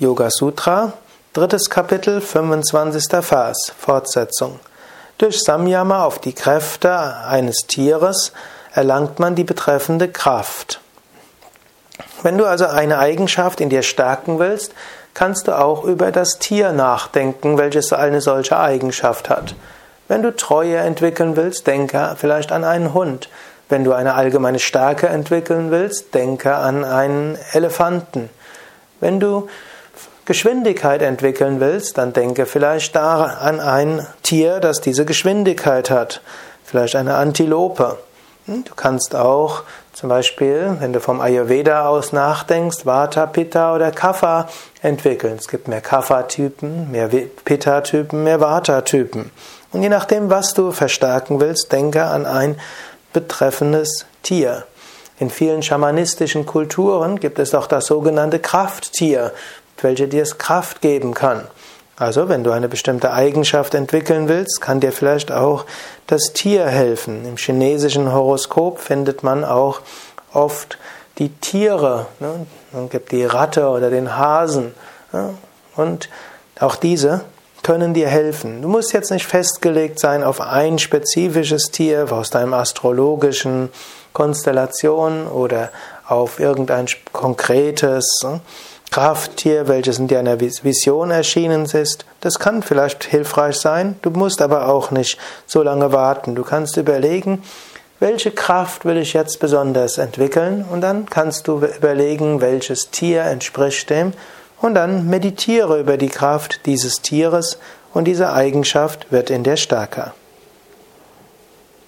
Yoga Sutra, drittes Kapitel, 25. Vers, Fortsetzung. Durch Samyama auf die Kräfte eines Tieres erlangt man die betreffende Kraft. Wenn du also eine Eigenschaft in dir stärken willst, kannst du auch über das Tier nachdenken, welches eine solche Eigenschaft hat. Wenn du Treue entwickeln willst, denke vielleicht an einen Hund. Wenn du eine allgemeine Stärke entwickeln willst, denke an einen Elefanten. Wenn du Geschwindigkeit entwickeln willst, dann denke vielleicht an ein Tier, das diese Geschwindigkeit hat. Vielleicht eine Antilope. Hm, du kannst auch zum Beispiel, wenn du vom Ayurveda aus nachdenkst, Vata, Pitta oder Kapha entwickeln. Es gibt mehr Kapha-Typen, mehr Pitta-Typen, mehr Vata-Typen. Und je nachdem, was du verstärken willst, denke an ein betreffendes Tier. In vielen schamanistischen Kulturen gibt es auch das sogenannte Krafttier welche dir es Kraft geben kann. Also, wenn du eine bestimmte Eigenschaft entwickeln willst, kann dir vielleicht auch das Tier helfen. Im chinesischen Horoskop findet man auch oft die Tiere. Ne? Man gibt die Ratte oder den Hasen. Ne? Und auch diese können dir helfen. Du musst jetzt nicht festgelegt sein auf ein spezifisches Tier aus deinem astrologischen Konstellation oder auf irgendein konkretes ne? Krafttier, welches in deiner Vision erschienen ist. Das kann vielleicht hilfreich sein, du musst aber auch nicht so lange warten. Du kannst überlegen, welche Kraft will ich jetzt besonders entwickeln und dann kannst du überlegen, welches Tier entspricht dem und dann meditiere über die Kraft dieses Tieres und diese Eigenschaft wird in dir stärker.